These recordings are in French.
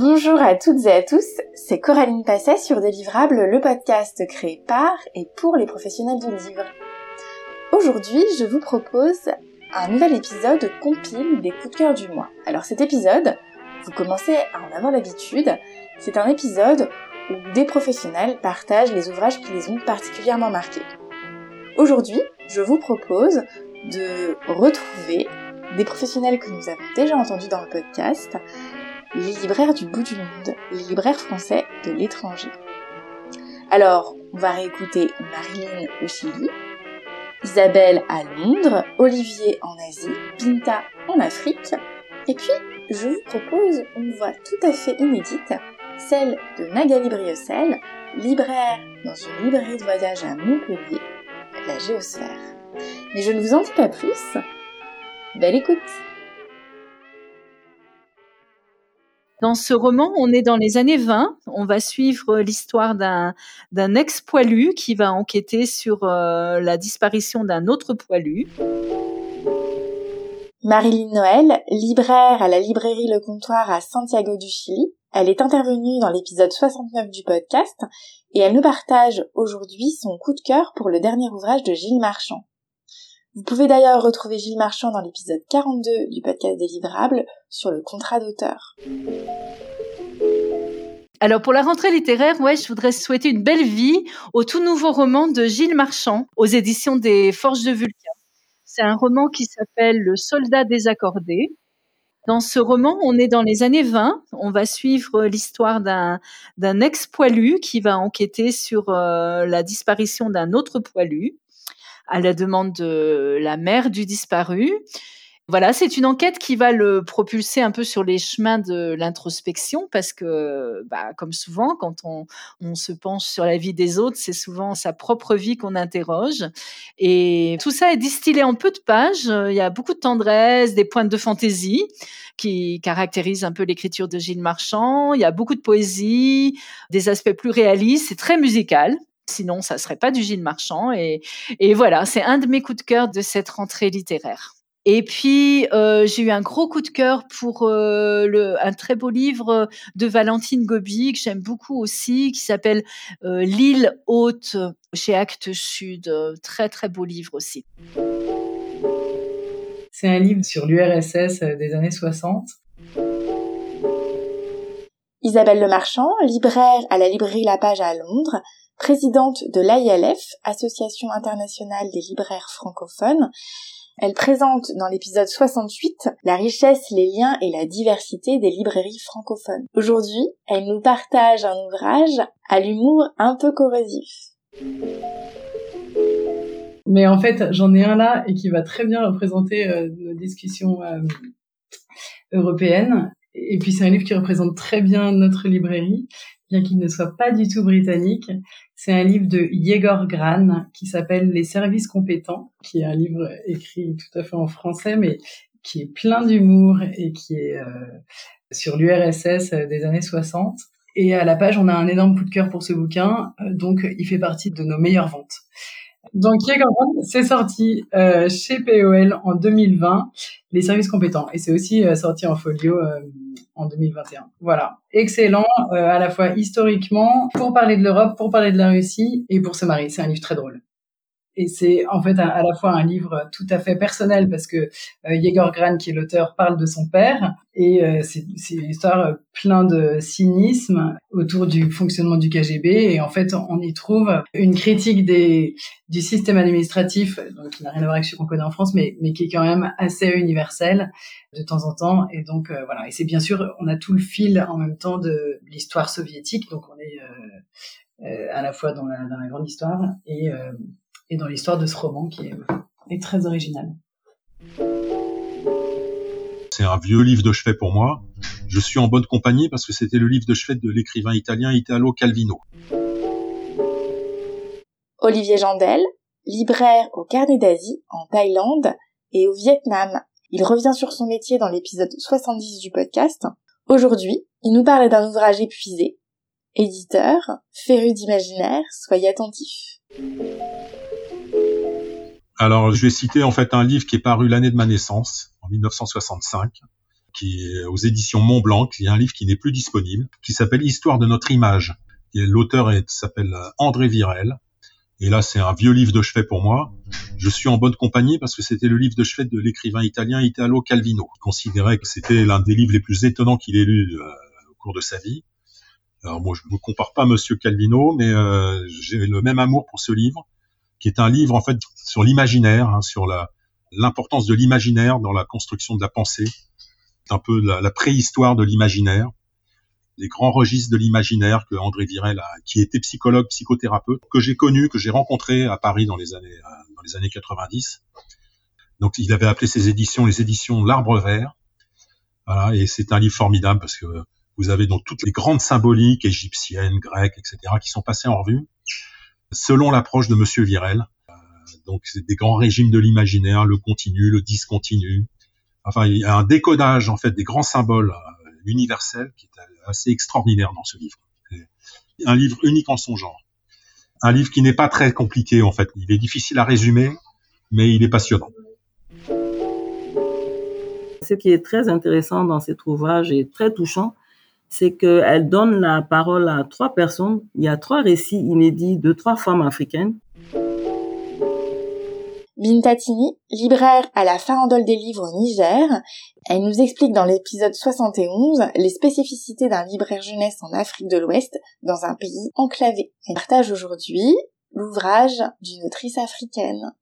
Bonjour à toutes et à tous, c'est Coraline Passet sur Délivrable, le podcast créé par et pour les professionnels du livre. Aujourd'hui, je vous propose un nouvel épisode compile des coups de cœur du mois. Alors cet épisode, vous commencez à en avoir l'habitude, c'est un épisode où des professionnels partagent les ouvrages qui les ont particulièrement marqués. Aujourd'hui, je vous propose de retrouver des professionnels que nous avons déjà entendus dans le podcast, les libraires du bout du monde, les libraires français de l'étranger. Alors, on va réécouter Marilyn au Chili, Isabelle à Londres, Olivier en Asie, Pinta en Afrique, et puis je vous propose une voix tout à fait inédite, celle de Magali Briocel, libraire dans une librairie de voyage à Montpellier, la Géosphère. Mais je ne vous en dis pas plus. Belle écoute Dans ce roman, on est dans les années 20. On va suivre l'histoire d'un, ex-poilu qui va enquêter sur euh, la disparition d'un autre poilu. Marilyn Noël, libraire à la librairie Le Comptoir à Santiago du Chili, elle est intervenue dans l'épisode 69 du podcast et elle nous partage aujourd'hui son coup de cœur pour le dernier ouvrage de Gilles Marchand. Vous pouvez d'ailleurs retrouver Gilles Marchand dans l'épisode 42 du podcast Délivrable sur le contrat d'auteur. Alors pour la rentrée littéraire, ouais, je voudrais souhaiter une belle vie au tout nouveau roman de Gilles Marchand aux éditions des Forges de Vulcain. C'est un roman qui s'appelle Le soldat désaccordé. Dans ce roman, on est dans les années 20. On va suivre l'histoire d'un, ex-poilu qui va enquêter sur euh, la disparition d'un autre poilu à la demande de la mère du disparu. Voilà, c'est une enquête qui va le propulser un peu sur les chemins de l'introspection parce que, bah, comme souvent, quand on, on, se penche sur la vie des autres, c'est souvent sa propre vie qu'on interroge. Et tout ça est distillé en peu de pages. Il y a beaucoup de tendresse, des pointes de fantaisie qui caractérisent un peu l'écriture de Gilles Marchand. Il y a beaucoup de poésie, des aspects plus réalistes. C'est très musical. Sinon, ça serait pas du Gilles Marchand. Et, et voilà, c'est un de mes coups de cœur de cette rentrée littéraire. Et puis, euh, j'ai eu un gros coup de cœur pour euh, le, un très beau livre de Valentine Gobi, que j'aime beaucoup aussi, qui s'appelle euh, L'île haute chez Actes Sud. Très, très beau livre aussi. C'est un livre sur l'URSS des années 60. Isabelle Lemarchand, libraire à la librairie La Page à Londres, présidente de l'AILF, Association internationale des libraires francophones. Elle présente dans l'épisode 68 la richesse, les liens et la diversité des librairies francophones. Aujourd'hui, elle nous partage un ouvrage à l'humour un peu corrosif. Mais en fait, j'en ai un là et qui va très bien représenter euh, nos discussions euh, européennes. Et puis c'est un livre qui représente très bien notre librairie bien qu'il ne soit pas du tout britannique. C'est un livre de Yegor Gran qui s'appelle Les services compétents, qui est un livre écrit tout à fait en français, mais qui est plein d'humour et qui est euh, sur l'URSS des années 60. Et à la page, on a un énorme coup de cœur pour ce bouquin, euh, donc il fait partie de nos meilleures ventes. Donc c'est sorti euh, chez POL en 2020, Les services compétents, et c'est aussi sorti en folio en 2021. Voilà, excellent, euh, à la fois historiquement, pour parler de l'Europe, pour parler de la Russie et pour se marier. C'est un livre très drôle. Et c'est en fait à, la fois un livre tout à fait personnel parce que euh, Yegor Gran, qui est l'auteur, parle de son père. Et euh, c'est une histoire plein de cynisme autour du fonctionnement du KGB et en fait on y trouve une critique des, du système administratif donc qui n'a rien à voir avec ce qu'on connaît en France mais, mais qui est quand même assez universel de temps en temps. Et donc euh, voilà. Et c'est bien sûr on a tout le fil en même temps de l'histoire soviétique. Donc on est à la fois dans la, dans la grande histoire et et dans l'histoire de ce roman qui est, très original. C'est un vieux livre de chevet pour moi. Je suis en bonne compagnie parce que c'était le livre de chevet de l'écrivain italien Italo Calvino. Olivier Jandel, libraire au Carnet d'Asie, en Thaïlande et au Vietnam. Il revient sur son métier dans l'épisode 70 du podcast. Aujourd'hui, il nous parle d'un ouvrage épuisé. Éditeur, féru d'imaginaire, soyez attentifs. Alors, je vais citer en fait un livre qui est paru l'année de ma naissance, en 1965, qui est aux éditions Mont Blanc, qui est un livre qui n'est plus disponible, qui s'appelle Histoire de notre image. L'auteur s'appelle André Virel. Et là, c'est un vieux livre de chevet pour moi. Je suis en bonne compagnie parce que c'était le livre de chevet de l'écrivain italien Italo Calvino. Je considérais que c'était l'un des livres les plus étonnants qu'il ait lu euh, au cours de sa vie. Alors moi, je ne me compare pas à Monsieur Calvino, mais euh, j'ai le même amour pour ce livre, qui est un livre en fait sur l'imaginaire, hein, sur l'importance de l'imaginaire dans la construction de la pensée, un peu la, la préhistoire de l'imaginaire, les grands registres de l'imaginaire que André Virel, a, qui était psychologue, psychothérapeute, que j'ai connu, que j'ai rencontré à Paris dans les années euh, dans les années 90. Donc il avait appelé ses éditions les éditions L'Arbre Vert. Voilà, et c'est un livre formidable parce que vous avez donc toutes les grandes symboliques égyptiennes, grecques, etc., qui sont passées en revue selon l'approche de Monsieur Virel. Euh, donc c'est des grands régimes de l'imaginaire, le continu, le discontinu. Enfin, il y a un décodage en fait des grands symboles euh, universels qui est assez extraordinaire dans ce livre. Un livre unique en son genre. Un livre qui n'est pas très compliqué en fait. Il est difficile à résumer, mais il est passionnant. Ce qui est très intéressant dans cet ouvrage et très touchant, c'est qu'elle donne la parole à trois personnes. Il y a trois récits inédits de trois femmes africaines. Bintatini, libraire à la Farandole des livres au Niger, elle nous explique dans l'épisode 71 les spécificités d'un libraire jeunesse en Afrique de l'Ouest dans un pays enclavé. Elle partage aujourd'hui l'ouvrage d'une autrice africaine.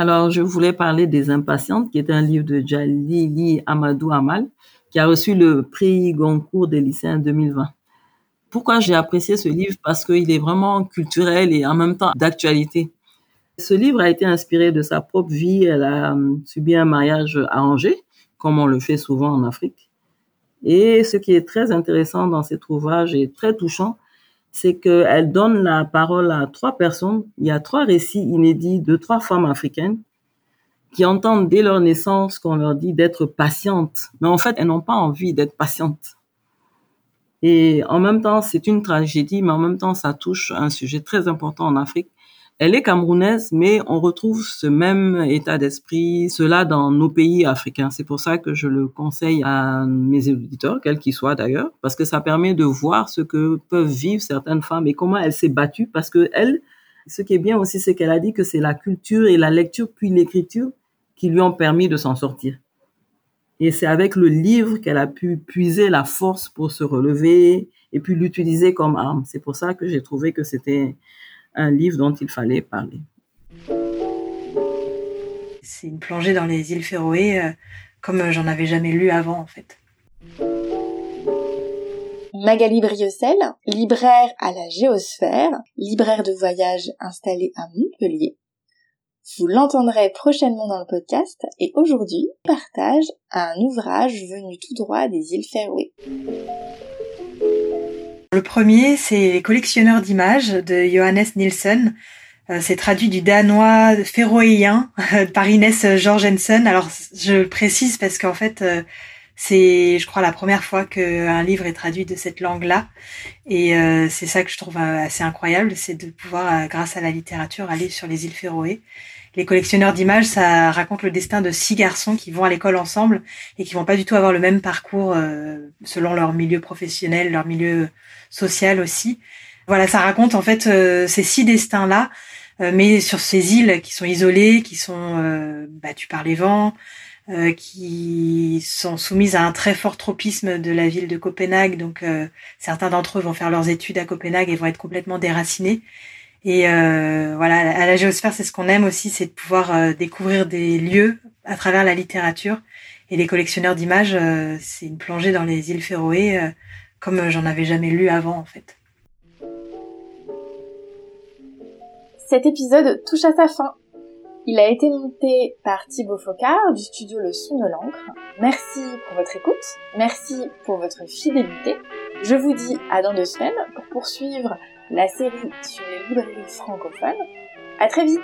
Alors, je voulais parler des Impatientes, qui est un livre de Jalili Amadou Amal, qui a reçu le prix Goncourt des lycéens 2020. Pourquoi j'ai apprécié ce livre? Parce qu'il est vraiment culturel et en même temps d'actualité. Ce livre a été inspiré de sa propre vie. Elle a euh, subi un mariage arrangé, comme on le fait souvent en Afrique. Et ce qui est très intéressant dans cet ouvrage et très touchant, c'est qu'elle donne la parole à trois personnes. Il y a trois récits inédits de trois femmes africaines qui entendent dès leur naissance qu'on leur dit d'être patientes. Mais en fait, elles n'ont pas envie d'être patientes. Et en même temps, c'est une tragédie, mais en même temps, ça touche un sujet très important en Afrique. Elle est camerounaise, mais on retrouve ce même état d'esprit, cela dans nos pays africains. C'est pour ça que je le conseille à mes auditeurs, quels qu'ils soient d'ailleurs, parce que ça permet de voir ce que peuvent vivre certaines femmes et comment elle s'est battue, parce que elle, ce qui est bien aussi, c'est qu'elle a dit que c'est la culture et la lecture puis l'écriture qui lui ont permis de s'en sortir. Et c'est avec le livre qu'elle a pu puiser la force pour se relever et puis l'utiliser comme arme. C'est pour ça que j'ai trouvé que c'était un livre dont il fallait parler. C'est une plongée dans les îles Féroé euh, comme j'en avais jamais lu avant en fait. Magali Briocel, libraire à la Géosphère, libraire de voyage installée à Montpellier. Vous l'entendrez prochainement dans le podcast et aujourd'hui partage un ouvrage venu tout droit des îles Féroé. Le premier, c'est Les collectionneurs d'images de Johannes Nielsen. Euh, c'est traduit du danois féroïen par Inès Jorgensen. Alors, je précise parce qu'en fait, euh, c'est, je crois, la première fois qu'un livre est traduit de cette langue-là. Et euh, c'est ça que je trouve assez incroyable, c'est de pouvoir, grâce à la littérature, aller sur les îles Féroé. Les collectionneurs d'images, ça raconte le destin de six garçons qui vont à l'école ensemble et qui vont pas du tout avoir le même parcours selon leur milieu professionnel, leur milieu social aussi. Voilà, ça raconte en fait euh, ces six destins-là, euh, mais sur ces îles qui sont isolées, qui sont euh, battues par les vents, qui sont soumises à un très fort tropisme de la ville de Copenhague. Donc certains d'entre eux vont faire leurs études à Copenhague et vont être complètement déracinés. Et voilà, à la géosphère, c'est ce qu'on aime aussi, c'est de pouvoir découvrir des lieux à travers la littérature. Et les collectionneurs d'images, c'est une plongée dans les îles Féroé comme j'en avais jamais lu avant en fait. Cet épisode touche à sa fin. Il a été monté par Thibaut Focard du studio Le Son de l'encre. Merci pour votre écoute, merci pour votre fidélité. Je vous dis à dans deux semaines pour poursuivre la série sur les librairies francophones. À très vite